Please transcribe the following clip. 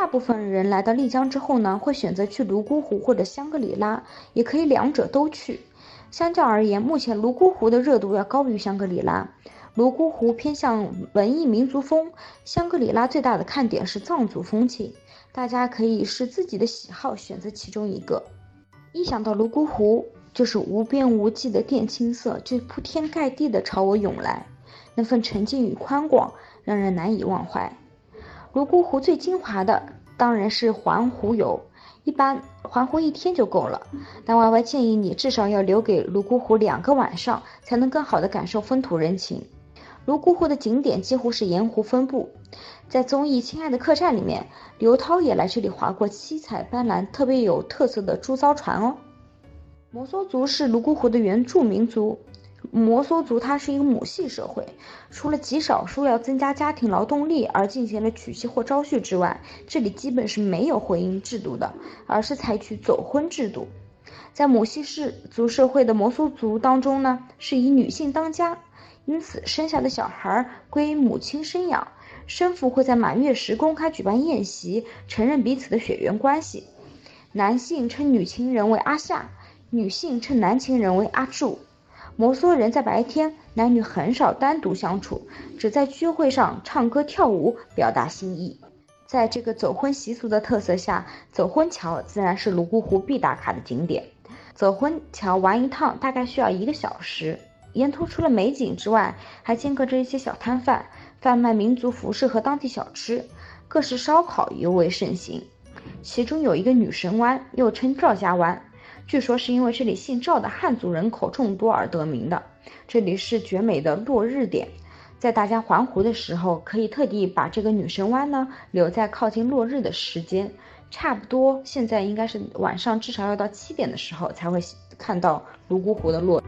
大部分人来到丽江之后呢，会选择去泸沽湖或者香格里拉，也可以两者都去。相较而言，目前泸沽湖的热度要高于香格里拉。泸沽湖偏向文艺民族风，香格里拉最大的看点是藏族风情。大家可以视自己的喜好选择其中一个。一想到泸沽湖，就是无边无际的靛青色就铺天盖地的朝我涌来，那份沉静与宽广让人难以忘怀。泸沽湖最精华的当然是环湖游，一般环湖一天就够了，但 Y Y 建议你至少要留给泸沽湖两个晚上，才能更好的感受风土人情。泸沽湖的景点几乎是沿湖分布，在综艺《亲爱的客栈》里面，刘涛也来这里划过七彩斑斓、特别有特色的猪糟船哦。摩梭族是泸沽湖的原住民族。摩梭族它是一个母系社会，除了极少数要增加家庭劳动力而进行了娶妻或招婿之外，这里基本是没有婚姻制度的，而是采取走婚制度。在母系氏族社会的摩梭族当中呢，是以女性当家，因此生下的小孩归母亲生养，生父会在满月时公开举办宴席，承认彼此的血缘关系。男性称女情人为阿夏，女性称男情人为阿柱。摩梭人在白天，男女很少单独相处，只在聚会上唱歌跳舞表达心意。在这个走婚习俗的特色下，走婚桥自然是泸沽湖必打卡的景点。走婚桥玩一趟大概需要一个小时，沿途除了美景之外，还间隔着一些小摊贩，贩卖民族服饰和当地小吃，各式烧烤尤为盛行。其中有一个女神湾，又称赵家湾。据说是因为这里姓赵的汉族人口众多而得名的。这里是绝美的落日点，在大家环湖的时候，可以特地把这个女神湾呢留在靠近落日的时间，差不多现在应该是晚上，至少要到七点的时候才会看到泸沽湖的落。